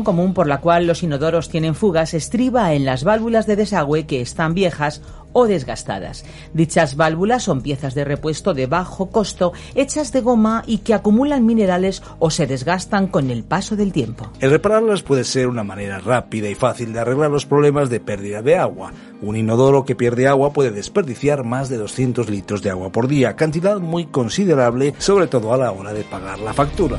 Común por la cual los inodoros tienen fugas estriba en las válvulas de desagüe que están viejas o desgastadas. Dichas válvulas son piezas de repuesto de bajo costo hechas de goma y que acumulan minerales o se desgastan con el paso del tiempo. El repararlas puede ser una manera rápida y fácil de arreglar los problemas de pérdida de agua. Un inodoro que pierde agua puede desperdiciar más de 200 litros de agua por día, cantidad muy considerable, sobre todo a la hora de pagar la factura.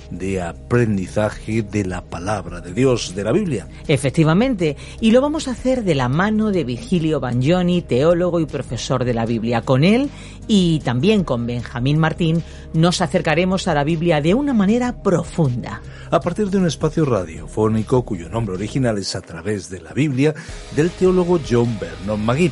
de aprendizaje de la palabra de Dios, de la Biblia. Efectivamente, y lo vamos a hacer de la mano de Virgilio Bagnoni, teólogo y profesor de la Biblia. Con él y también con Benjamín Martín nos acercaremos a la Biblia de una manera profunda. A partir de un espacio radiofónico cuyo nombre original es A través de la Biblia del teólogo John Vernon Magui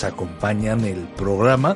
acompañan el programa.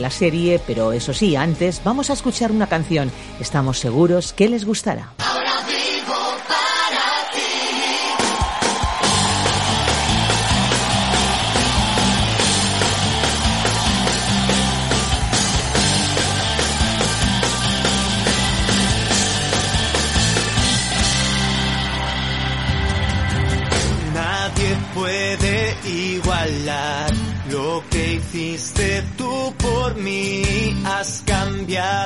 la serie, pero eso sí, antes vamos a escuchar una canción. Estamos seguros que les gustará. lo que hiciste tú. Yeah.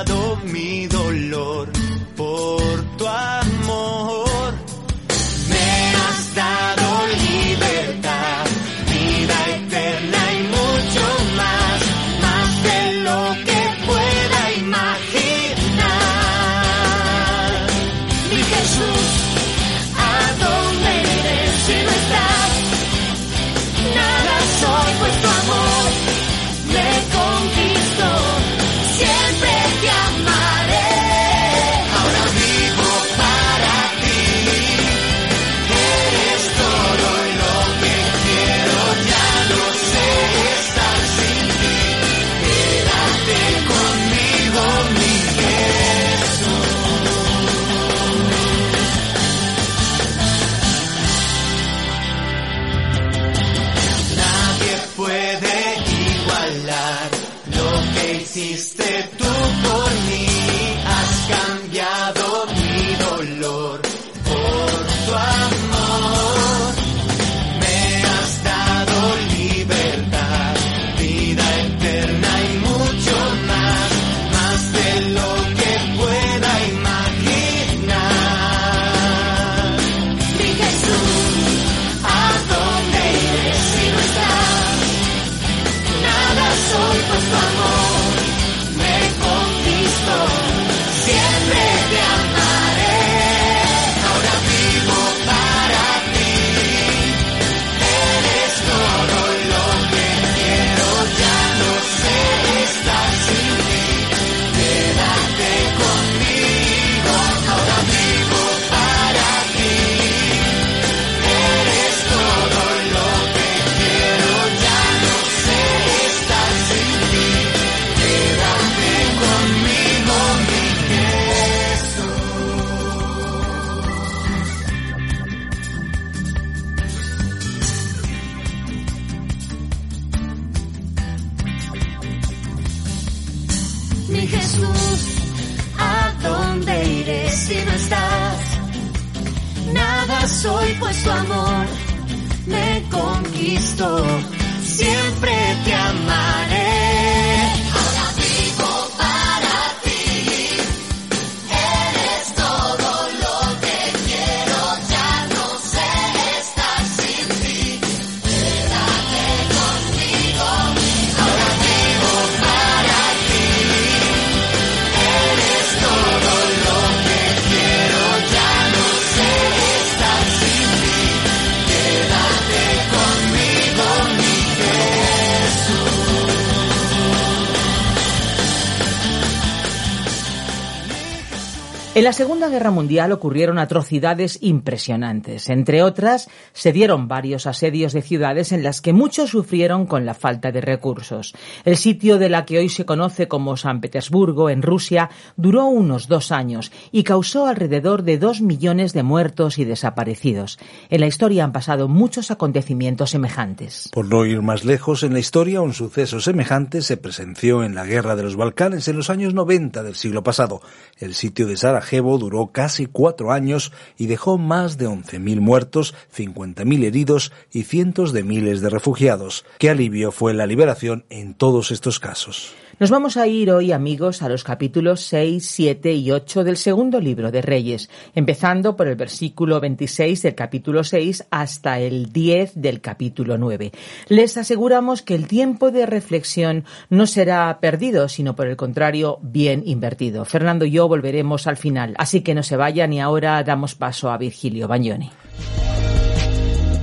En la Segunda Guerra Mundial ocurrieron atrocidades impresionantes. Entre otras, se dieron varios asedios de ciudades en las que muchos sufrieron con la falta de recursos. El sitio de la que hoy se conoce como San Petersburgo, en Rusia, duró unos dos años y causó alrededor de dos millones de muertos y desaparecidos. En la historia han pasado muchos acontecimientos semejantes. Por no ir más lejos en la historia, un suceso semejante se presenció en la Guerra de los Balcanes en los años 90 del siglo pasado. El sitio de Sarajevo duró casi cuatro años y dejó más de 11.000 muertos, 50.000 heridos y cientos de miles de refugiados. Qué alivio fue la liberación en todos estos casos. Nos vamos a ir hoy, amigos, a los capítulos 6, 7 y 8 del segundo libro de Reyes, empezando por el versículo 26 del capítulo 6 hasta el 10 del capítulo 9. Les aseguramos que el tiempo de reflexión no será perdido, sino por el contrario, bien invertido. Fernando y yo volveremos al final, así que no se vayan y ahora damos paso a Virgilio Bagnoni.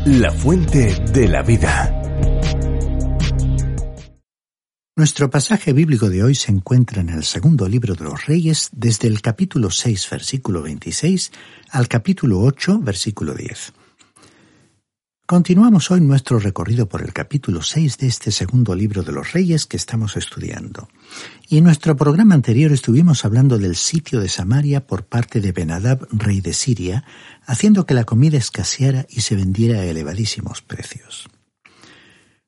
La fuente de la vida. Nuestro pasaje bíblico de hoy se encuentra en el segundo libro de los Reyes, desde el capítulo 6, versículo 26, al capítulo 8, versículo 10. Continuamos hoy nuestro recorrido por el capítulo 6 de este segundo libro de los Reyes que estamos estudiando. Y en nuestro programa anterior estuvimos hablando del sitio de Samaria por parte de Benadab, rey de Siria, haciendo que la comida escaseara y se vendiera a elevadísimos precios.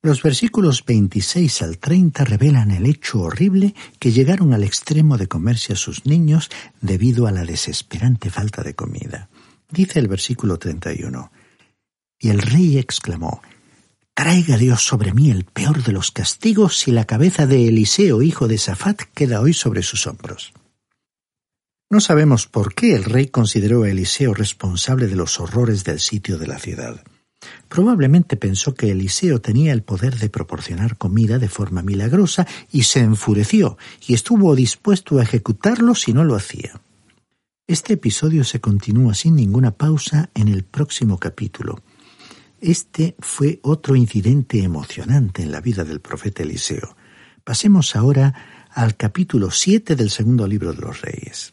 Los versículos 26 al 30 revelan el hecho horrible que llegaron al extremo de comerse a sus niños debido a la desesperante falta de comida. Dice el versículo 31. Y el rey exclamó, Traiga Dios sobre mí el peor de los castigos si la cabeza de Eliseo, hijo de Safat, queda hoy sobre sus hombros. No sabemos por qué el rey consideró a Eliseo responsable de los horrores del sitio de la ciudad. Probablemente pensó que Eliseo tenía el poder de proporcionar comida de forma milagrosa y se enfureció y estuvo dispuesto a ejecutarlo si no lo hacía. Este episodio se continúa sin ninguna pausa en el próximo capítulo. Este fue otro incidente emocionante en la vida del profeta Eliseo. Pasemos ahora al capítulo 7 del segundo libro de los reyes.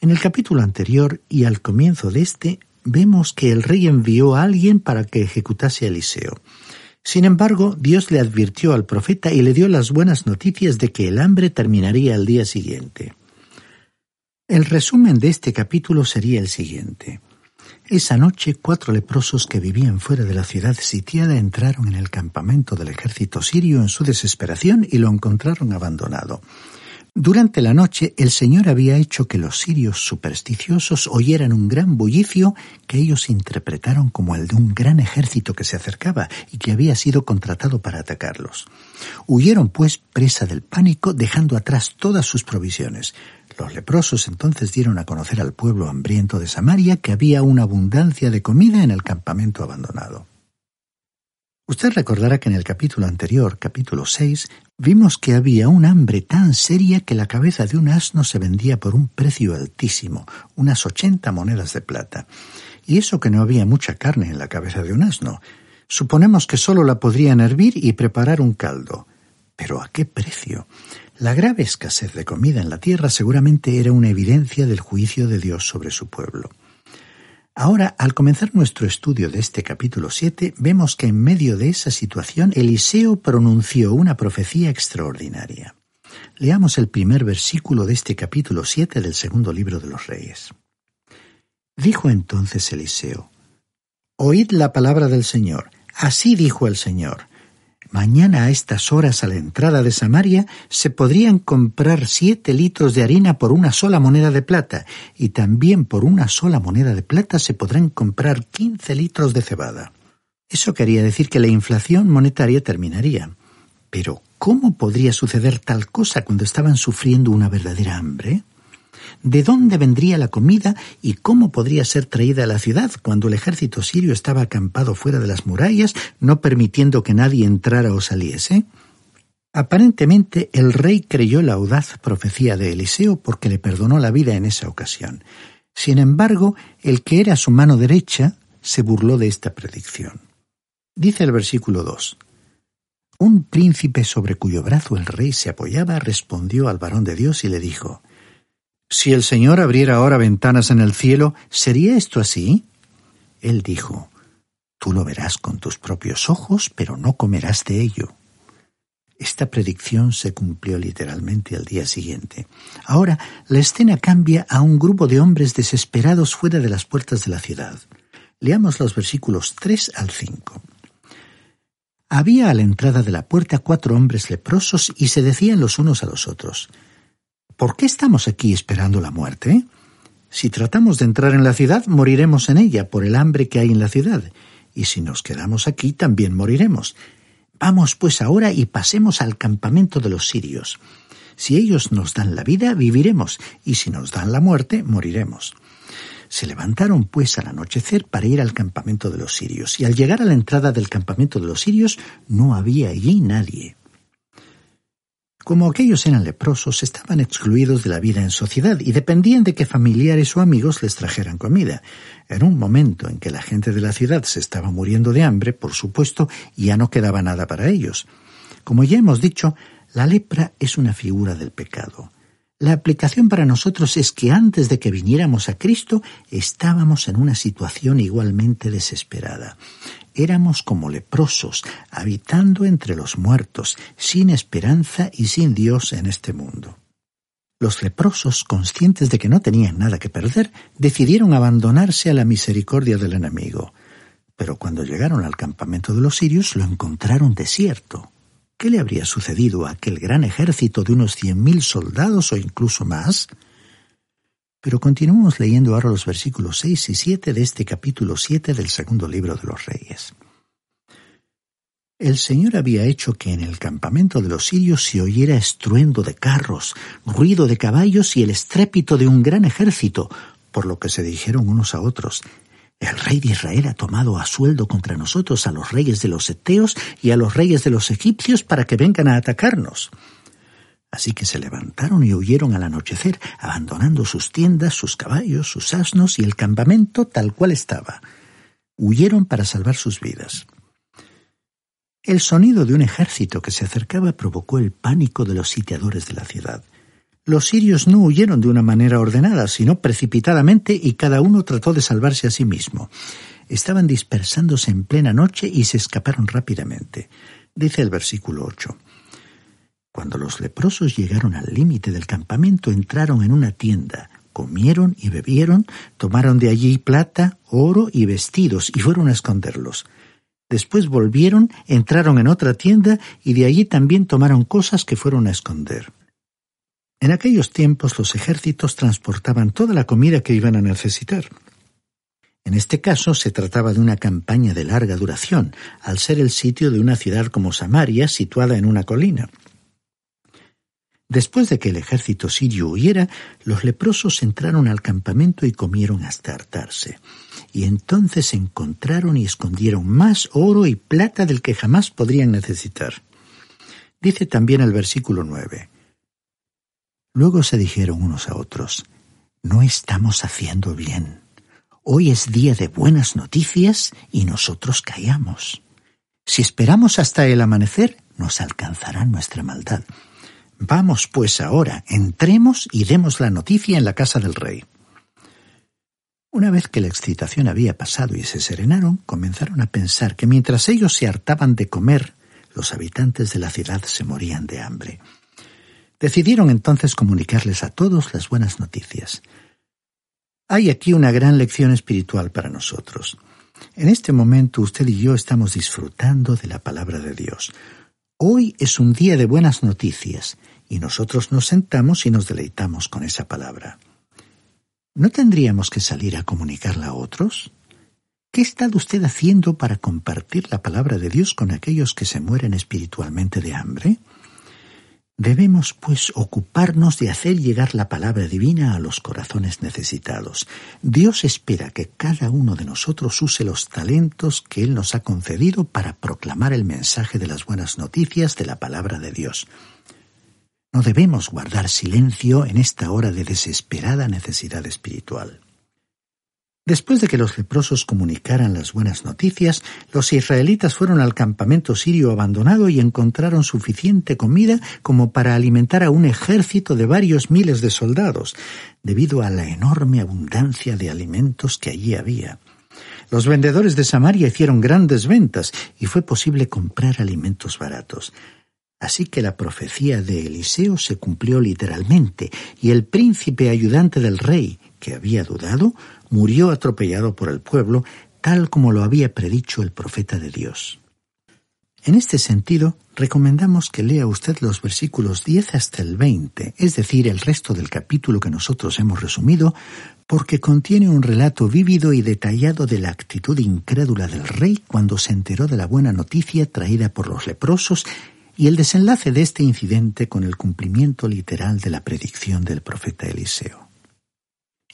En el capítulo anterior y al comienzo de este vemos que el rey envió a alguien para que ejecutase a Eliseo. Sin embargo, Dios le advirtió al profeta y le dio las buenas noticias de que el hambre terminaría al día siguiente. El resumen de este capítulo sería el siguiente. Esa noche cuatro leprosos que vivían fuera de la ciudad sitiada entraron en el campamento del ejército sirio en su desesperación y lo encontraron abandonado. Durante la noche el Señor había hecho que los sirios supersticiosos oyeran un gran bullicio que ellos interpretaron como el de un gran ejército que se acercaba y que había sido contratado para atacarlos. Huyeron pues presa del pánico dejando atrás todas sus provisiones. Los leprosos entonces dieron a conocer al pueblo hambriento de Samaria que había una abundancia de comida en el campamento abandonado. Usted recordará que en el capítulo anterior, capítulo 6, vimos que había un hambre tan seria que la cabeza de un asno se vendía por un precio altísimo, unas ochenta monedas de plata. Y eso que no había mucha carne en la cabeza de un asno. Suponemos que sólo la podrían hervir y preparar un caldo. Pero ¿a qué precio? La grave escasez de comida en la tierra seguramente era una evidencia del juicio de Dios sobre su pueblo. Ahora, al comenzar nuestro estudio de este capítulo 7, vemos que en medio de esa situación Eliseo pronunció una profecía extraordinaria. Leamos el primer versículo de este capítulo 7 del segundo libro de los Reyes. Dijo entonces Eliseo, Oíd la palabra del Señor. Así dijo el Señor. Mañana a estas horas a la entrada de Samaria se podrían comprar siete litros de harina por una sola moneda de plata, y también por una sola moneda de plata se podrán comprar quince litros de cebada. Eso quería decir que la inflación monetaria terminaría. Pero, ¿cómo podría suceder tal cosa cuando estaban sufriendo una verdadera hambre? ¿De dónde vendría la comida y cómo podría ser traída a la ciudad cuando el ejército sirio estaba acampado fuera de las murallas, no permitiendo que nadie entrara o saliese? Aparentemente el rey creyó la audaz profecía de Eliseo porque le perdonó la vida en esa ocasión. Sin embargo, el que era su mano derecha se burló de esta predicción. Dice el versículo 2. Un príncipe sobre cuyo brazo el rey se apoyaba respondió al varón de Dios y le dijo, si el Señor abriera ahora ventanas en el cielo, ¿sería esto así? Él dijo, Tú lo verás con tus propios ojos, pero no comerás de ello. Esta predicción se cumplió literalmente al día siguiente. Ahora la escena cambia a un grupo de hombres desesperados fuera de las puertas de la ciudad. Leamos los versículos 3 al 5. Había a la entrada de la puerta cuatro hombres leprosos y se decían los unos a los otros, ¿Por qué estamos aquí esperando la muerte? Si tratamos de entrar en la ciudad, moriremos en ella por el hambre que hay en la ciudad, y si nos quedamos aquí, también moriremos. Vamos pues ahora y pasemos al campamento de los sirios. Si ellos nos dan la vida, viviremos, y si nos dan la muerte, moriremos. Se levantaron pues al anochecer para ir al campamento de los sirios, y al llegar a la entrada del campamento de los sirios no había allí nadie. Como aquellos eran leprosos, estaban excluidos de la vida en sociedad y dependían de que familiares o amigos les trajeran comida. En un momento en que la gente de la ciudad se estaba muriendo de hambre, por supuesto, ya no quedaba nada para ellos. Como ya hemos dicho, la lepra es una figura del pecado. La aplicación para nosotros es que antes de que viniéramos a Cristo estábamos en una situación igualmente desesperada. Éramos como leprosos, habitando entre los muertos, sin esperanza y sin Dios en este mundo. Los leprosos, conscientes de que no tenían nada que perder, decidieron abandonarse a la misericordia del enemigo. Pero cuando llegaron al campamento de los sirios lo encontraron desierto. ¿Qué le habría sucedido a aquel gran ejército de unos cien mil soldados o incluso más? Pero continuamos leyendo ahora los versículos seis y siete de este capítulo siete del segundo libro de los Reyes. El Señor había hecho que en el campamento de los sirios se oyera estruendo de carros, ruido de caballos y el estrépito de un gran ejército, por lo que se dijeron unos a otros, el rey de Israel ha tomado a sueldo contra nosotros a los reyes de los Eteos y a los reyes de los egipcios para que vengan a atacarnos. Así que se levantaron y huyeron al anochecer, abandonando sus tiendas, sus caballos, sus asnos y el campamento tal cual estaba. Huyeron para salvar sus vidas. El sonido de un ejército que se acercaba provocó el pánico de los sitiadores de la ciudad. Los sirios no huyeron de una manera ordenada, sino precipitadamente y cada uno trató de salvarse a sí mismo. Estaban dispersándose en plena noche y se escaparon rápidamente. Dice el versículo 8. Cuando los leprosos llegaron al límite del campamento, entraron en una tienda, comieron y bebieron, tomaron de allí plata, oro y vestidos y fueron a esconderlos. Después volvieron, entraron en otra tienda y de allí también tomaron cosas que fueron a esconder. En aquellos tiempos los ejércitos transportaban toda la comida que iban a necesitar. En este caso se trataba de una campaña de larga duración, al ser el sitio de una ciudad como Samaria situada en una colina. Después de que el ejército sirio huyera, los leprosos entraron al campamento y comieron hasta hartarse. Y entonces encontraron y escondieron más oro y plata del que jamás podrían necesitar. Dice también el versículo nueve. Luego se dijeron unos a otros, No estamos haciendo bien. Hoy es día de buenas noticias y nosotros callamos. Si esperamos hasta el amanecer, nos alcanzará nuestra maldad. Vamos pues ahora, entremos y demos la noticia en la casa del rey. Una vez que la excitación había pasado y se serenaron, comenzaron a pensar que mientras ellos se hartaban de comer, los habitantes de la ciudad se morían de hambre. Decidieron entonces comunicarles a todos las buenas noticias. Hay aquí una gran lección espiritual para nosotros. En este momento usted y yo estamos disfrutando de la palabra de Dios. Hoy es un día de buenas noticias y nosotros nos sentamos y nos deleitamos con esa palabra. ¿No tendríamos que salir a comunicarla a otros? ¿Qué está usted haciendo para compartir la palabra de Dios con aquellos que se mueren espiritualmente de hambre? Debemos, pues, ocuparnos de hacer llegar la palabra divina a los corazones necesitados. Dios espera que cada uno de nosotros use los talentos que Él nos ha concedido para proclamar el mensaje de las buenas noticias de la palabra de Dios. No debemos guardar silencio en esta hora de desesperada necesidad espiritual. Después de que los leprosos comunicaran las buenas noticias, los israelitas fueron al campamento sirio abandonado y encontraron suficiente comida como para alimentar a un ejército de varios miles de soldados, debido a la enorme abundancia de alimentos que allí había. Los vendedores de Samaria hicieron grandes ventas y fue posible comprar alimentos baratos. Así que la profecía de Eliseo se cumplió literalmente, y el príncipe ayudante del rey, que había dudado, murió atropellado por el pueblo, tal como lo había predicho el profeta de Dios. En este sentido, recomendamos que lea usted los versículos 10 hasta el 20, es decir, el resto del capítulo que nosotros hemos resumido, porque contiene un relato vívido y detallado de la actitud incrédula del rey cuando se enteró de la buena noticia traída por los leprosos y el desenlace de este incidente con el cumplimiento literal de la predicción del profeta Eliseo.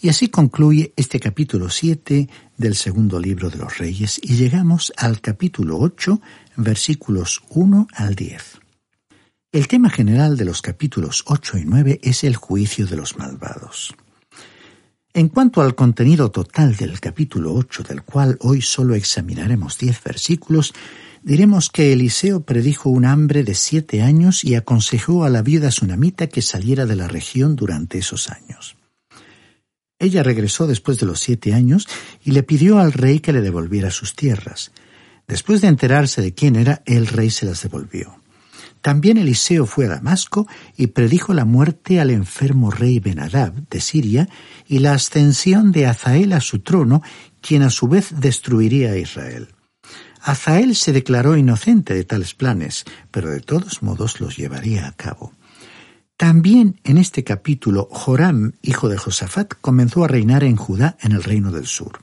Y así concluye este capítulo 7 del segundo libro de los Reyes y llegamos al capítulo 8, versículos 1 al 10. El tema general de los capítulos 8 y 9 es el juicio de los malvados. En cuanto al contenido total del capítulo 8, del cual hoy solo examinaremos 10 versículos, diremos que Eliseo predijo un hambre de siete años y aconsejó a la viuda sunamita que saliera de la región durante esos años. Ella regresó después de los siete años y le pidió al rey que le devolviera sus tierras. Después de enterarse de quién era, el rey se las devolvió. También Eliseo fue a Damasco y predijo la muerte al enfermo rey Benadab de Siria y la ascensión de Azael a su trono, quien a su vez destruiría a Israel. Azael se declaró inocente de tales planes, pero de todos modos los llevaría a cabo. También en este capítulo Joram, hijo de Josafat, comenzó a reinar en Judá en el reino del sur.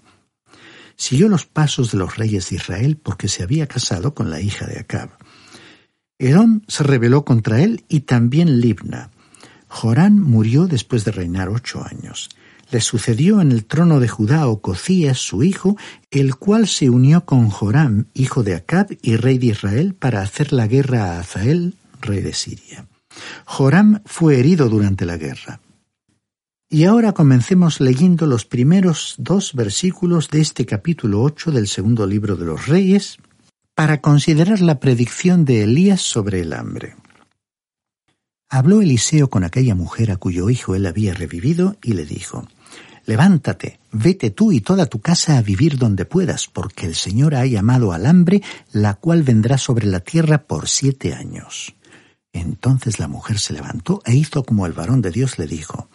Siguió los pasos de los reyes de Israel porque se había casado con la hija de Acab. Herón se rebeló contra él y también Libna. Joram murió después de reinar ocho años. Le sucedió en el trono de Judá Ococías, su hijo, el cual se unió con Joram, hijo de Acab y rey de Israel, para hacer la guerra a Azael, rey de Siria. Joram fue herido durante la guerra. Y ahora comencemos leyendo los primeros dos versículos de este capítulo 8 del segundo libro de los Reyes para considerar la predicción de Elías sobre el hambre. Habló Eliseo con aquella mujer a cuyo hijo él había revivido y le dijo, Levántate, vete tú y toda tu casa a vivir donde puedas, porque el Señor ha llamado al hambre, la cual vendrá sobre la tierra por siete años. Entonces la mujer se levantó e hizo como el varón de Dios le dijo.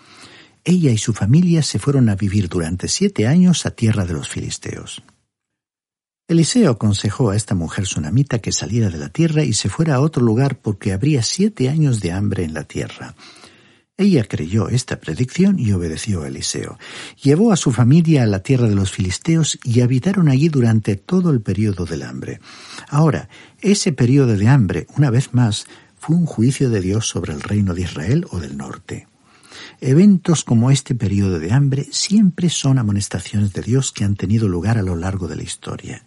Ella y su familia se fueron a vivir durante siete años a tierra de los filisteos. Eliseo aconsejó a esta mujer sunamita que saliera de la tierra y se fuera a otro lugar porque habría siete años de hambre en la tierra. Ella creyó esta predicción y obedeció a Eliseo. Llevó a su familia a la tierra de los filisteos y habitaron allí durante todo el periodo del hambre. Ahora, ese periodo de hambre, una vez más, fue un juicio de Dios sobre el reino de Israel o del norte. Eventos como este periodo de hambre siempre son amonestaciones de Dios que han tenido lugar a lo largo de la historia.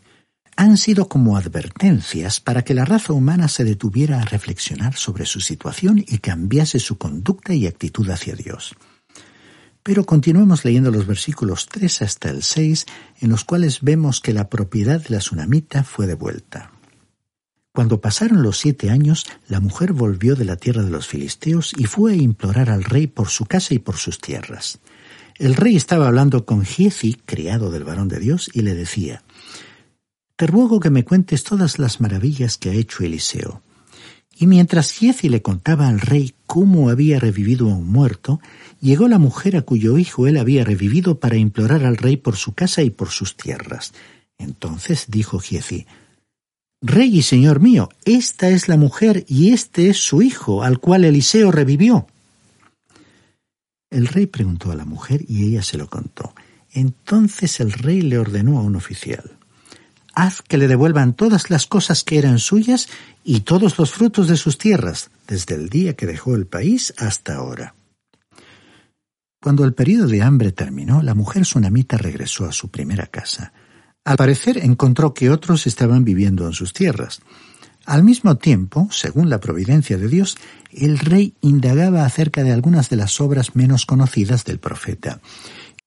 Han sido como advertencias para que la raza humana se detuviera a reflexionar sobre su situación y cambiase su conducta y actitud hacia Dios. Pero continuemos leyendo los versículos 3 hasta el 6, en los cuales vemos que la propiedad de la tsunamita fue devuelta. Cuando pasaron los siete años, la mujer volvió de la tierra de los filisteos y fue a implorar al rey por su casa y por sus tierras. El rey estaba hablando con Giezi, criado del varón de Dios, y le decía, Te ruego que me cuentes todas las maravillas que ha hecho Eliseo. Y mientras Giezi le contaba al rey cómo había revivido a un muerto, llegó la mujer a cuyo hijo él había revivido para implorar al rey por su casa y por sus tierras. Entonces dijo Giezi, Rey y señor mío, esta es la mujer y este es su hijo, al cual Eliseo revivió. El rey preguntó a la mujer y ella se lo contó. Entonces el rey le ordenó a un oficial haz que le devuelvan todas las cosas que eran suyas y todos los frutos de sus tierras, desde el día que dejó el país hasta ahora. Cuando el periodo de hambre terminó, la mujer sunamita regresó a su primera casa. Al parecer encontró que otros estaban viviendo en sus tierras. Al mismo tiempo, según la providencia de Dios, el rey indagaba acerca de algunas de las obras menos conocidas del profeta,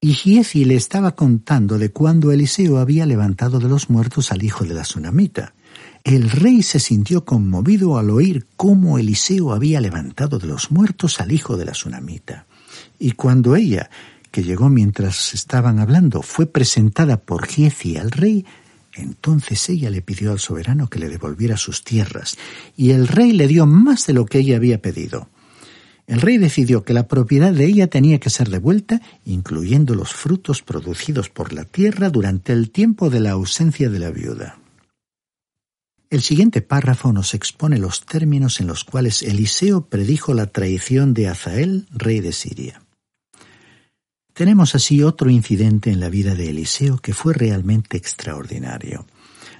y Giezi le estaba contando de cuando Eliseo había levantado de los muertos al hijo de la tsunamita. El rey se sintió conmovido al oír cómo Eliseo había levantado de los muertos al hijo de la tsunamita. Y cuando ella, que llegó mientras estaban hablando, fue presentada por Giezi al rey, entonces ella le pidió al soberano que le devolviera sus tierras, y el rey le dio más de lo que ella había pedido. El rey decidió que la propiedad de ella tenía que ser devuelta, incluyendo los frutos producidos por la tierra durante el tiempo de la ausencia de la viuda. El siguiente párrafo nos expone los términos en los cuales Eliseo predijo la traición de Azael, rey de Siria. Tenemos así otro incidente en la vida de Eliseo que fue realmente extraordinario.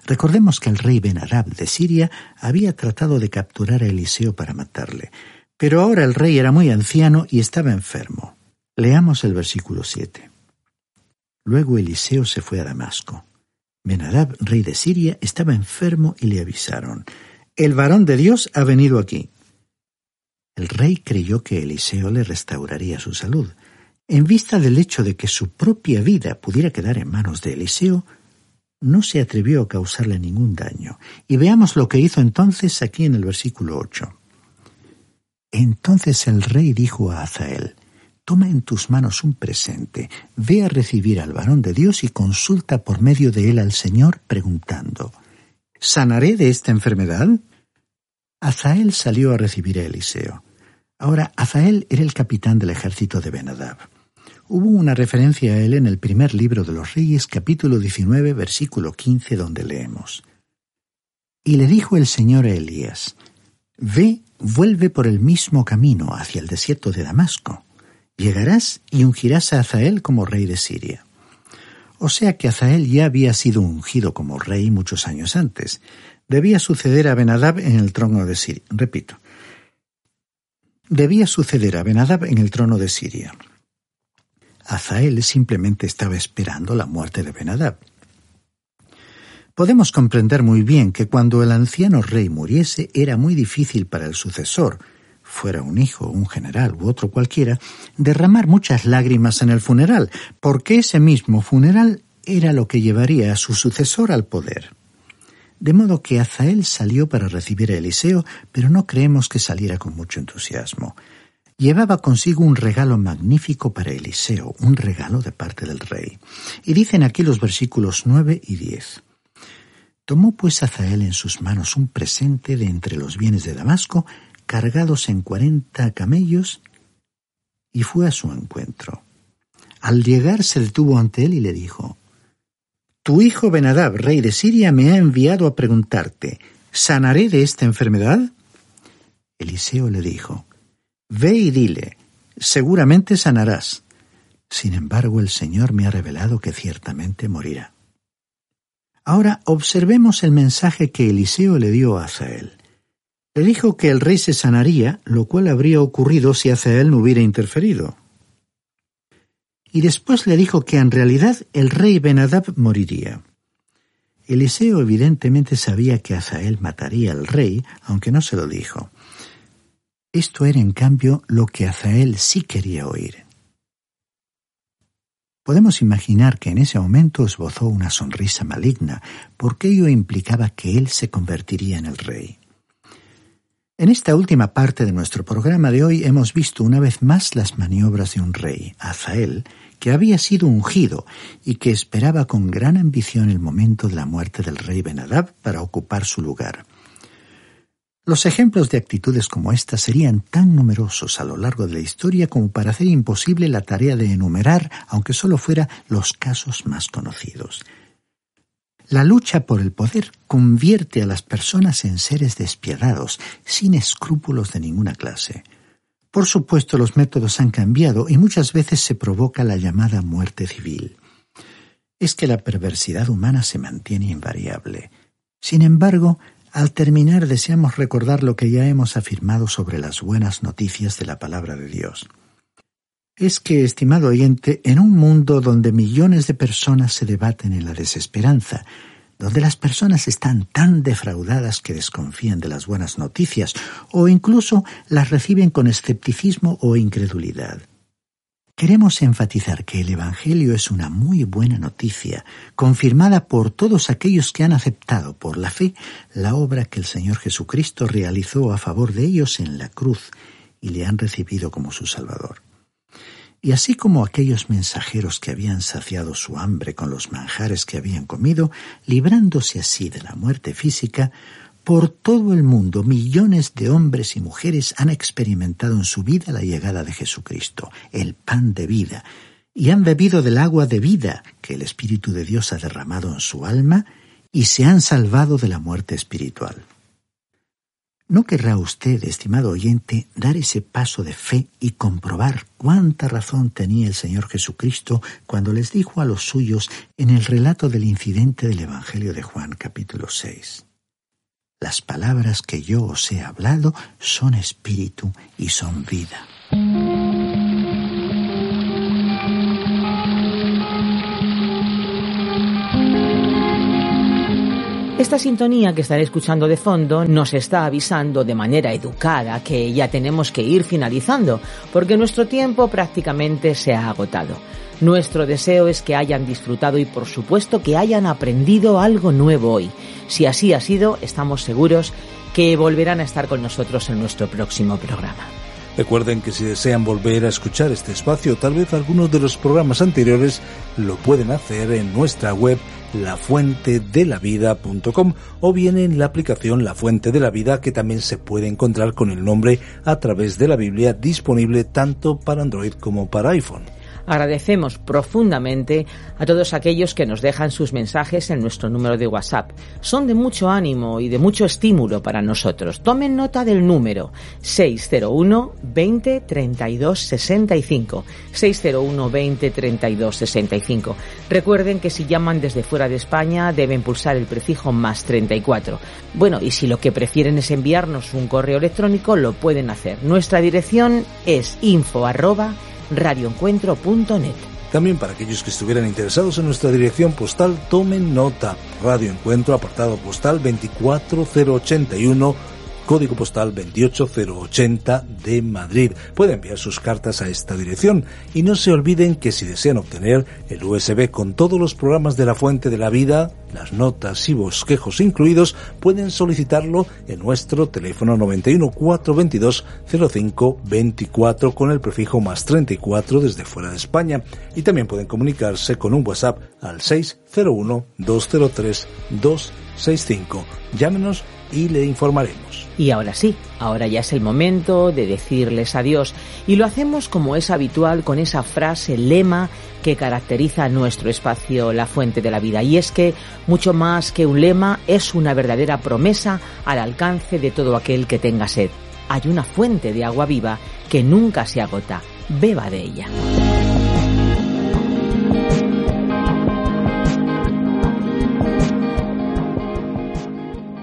Recordemos que el rey Ben-Arab de Siria había tratado de capturar a Eliseo para matarle, pero ahora el rey era muy anciano y estaba enfermo. Leamos el versículo 7. Luego Eliseo se fue a Damasco. Benadab, rey de Siria, estaba enfermo y le avisaron, El varón de Dios ha venido aquí. El rey creyó que Eliseo le restauraría su salud. En vista del hecho de que su propia vida pudiera quedar en manos de Eliseo, no se atrevió a causarle ningún daño. Y veamos lo que hizo entonces aquí en el versículo 8. Entonces el rey dijo a Azael, Toma en tus manos un presente, ve a recibir al varón de Dios y consulta por medio de él al Señor, preguntando, ¿Sanaré de esta enfermedad? Azael salió a recibir a Eliseo. Ahora, Azael era el capitán del ejército de Benadab. Hubo una referencia a él en el primer libro de los Reyes, capítulo 19, versículo 15, donde leemos. Y le dijo el Señor a Elías, Ve vuelve por el mismo camino hacia el desierto de Damasco. Llegarás y ungirás a Azael como rey de Siria. O sea que Azael ya había sido ungido como rey muchos años antes. Debía suceder a Benadab en el trono de Siria. Repito. Debía suceder a Benadab en el trono de Siria. Azael simplemente estaba esperando la muerte de Benadab. Podemos comprender muy bien que cuando el anciano rey muriese era muy difícil para el sucesor, fuera un hijo, un general u otro cualquiera, derramar muchas lágrimas en el funeral, porque ese mismo funeral era lo que llevaría a su sucesor al poder. De modo que Azael salió para recibir a Eliseo, pero no creemos que saliera con mucho entusiasmo. Llevaba consigo un regalo magnífico para Eliseo, un regalo de parte del rey. Y dicen aquí los versículos nueve y diez. Tomó pues Azael en sus manos un presente de entre los bienes de Damasco, cargados en cuarenta camellos, y fue a su encuentro. Al llegar se detuvo ante él y le dijo, Tu hijo Benadab, rey de Siria, me ha enviado a preguntarte, ¿sanaré de esta enfermedad? Eliseo le dijo, Ve y dile, seguramente sanarás. Sin embargo, el Señor me ha revelado que ciertamente morirá. Ahora observemos el mensaje que Eliseo le dio a Azael. Le dijo que el rey se sanaría, lo cual habría ocurrido si Azael no hubiera interferido. Y después le dijo que en realidad el rey Benadab moriría. Eliseo evidentemente sabía que Azael mataría al rey, aunque no se lo dijo. Esto era en cambio lo que Azael sí quería oír. Podemos imaginar que en ese momento esbozó una sonrisa maligna, porque ello implicaba que él se convertiría en el rey. En esta última parte de nuestro programa de hoy hemos visto una vez más las maniobras de un rey, Azael, que había sido ungido y que esperaba con gran ambición el momento de la muerte del rey Benadab para ocupar su lugar. Los ejemplos de actitudes como esta serían tan numerosos a lo largo de la historia como para hacer imposible la tarea de enumerar, aunque solo fuera los casos más conocidos. La lucha por el poder convierte a las personas en seres despiadados, sin escrúpulos de ninguna clase. Por supuesto, los métodos han cambiado y muchas veces se provoca la llamada muerte civil. Es que la perversidad humana se mantiene invariable. Sin embargo, al terminar deseamos recordar lo que ya hemos afirmado sobre las buenas noticias de la palabra de Dios. Es que, estimado oyente, en un mundo donde millones de personas se debaten en la desesperanza, donde las personas están tan defraudadas que desconfían de las buenas noticias o incluso las reciben con escepticismo o incredulidad. Queremos enfatizar que el Evangelio es una muy buena noticia, confirmada por todos aquellos que han aceptado por la fe la obra que el Señor Jesucristo realizó a favor de ellos en la cruz y le han recibido como su Salvador. Y así como aquellos mensajeros que habían saciado su hambre con los manjares que habían comido, librándose así de la muerte física, por todo el mundo millones de hombres y mujeres han experimentado en su vida la llegada de Jesucristo, el pan de vida, y han bebido del agua de vida que el Espíritu de Dios ha derramado en su alma y se han salvado de la muerte espiritual. ¿No querrá usted, estimado oyente, dar ese paso de fe y comprobar cuánta razón tenía el Señor Jesucristo cuando les dijo a los suyos en el relato del incidente del Evangelio de Juan capítulo 6? Las palabras que yo os he hablado son espíritu y son vida. Esta sintonía que estaré escuchando de fondo nos está avisando de manera educada que ya tenemos que ir finalizando, porque nuestro tiempo prácticamente se ha agotado. Nuestro deseo es que hayan disfrutado y por supuesto que hayan aprendido algo nuevo hoy. Si así ha sido, estamos seguros que volverán a estar con nosotros en nuestro próximo programa. Recuerden que si desean volver a escuchar este espacio, tal vez algunos de los programas anteriores, lo pueden hacer en nuestra web lafuentedelavida.com o bien en la aplicación La Fuente de la Vida que también se puede encontrar con el nombre a través de la Biblia disponible tanto para Android como para iPhone. Agradecemos profundamente a todos aquellos que nos dejan sus mensajes en nuestro número de WhatsApp. Son de mucho ánimo y de mucho estímulo para nosotros. Tomen nota del número 601 20 32 65. 601 20 32 65. Recuerden que si llaman desde fuera de España deben pulsar el prefijo más 34. Bueno, y si lo que prefieren es enviarnos un correo electrónico, lo pueden hacer. Nuestra dirección es info arroba radioencuentro.net. También para aquellos que estuvieran interesados en nuestra dirección postal, tomen nota. Radio Encuentro, apartado postal 24081 código postal 28080 de Madrid. Pueden enviar sus cartas a esta dirección y no se olviden que si desean obtener el USB con todos los programas de la Fuente de la Vida, las notas y bosquejos incluidos, pueden solicitarlo en nuestro teléfono 91 422 05 24 con el prefijo más 34 desde fuera de España y también pueden comunicarse con un WhatsApp al 601 203 265. Llámenos y le informaremos. Y ahora sí, ahora ya es el momento de decirles adiós y lo hacemos como es habitual con esa frase lema que caracteriza nuestro espacio La Fuente de la Vida y es que mucho más que un lema es una verdadera promesa al alcance de todo aquel que tenga sed. Hay una fuente de agua viva que nunca se agota. Beba de ella.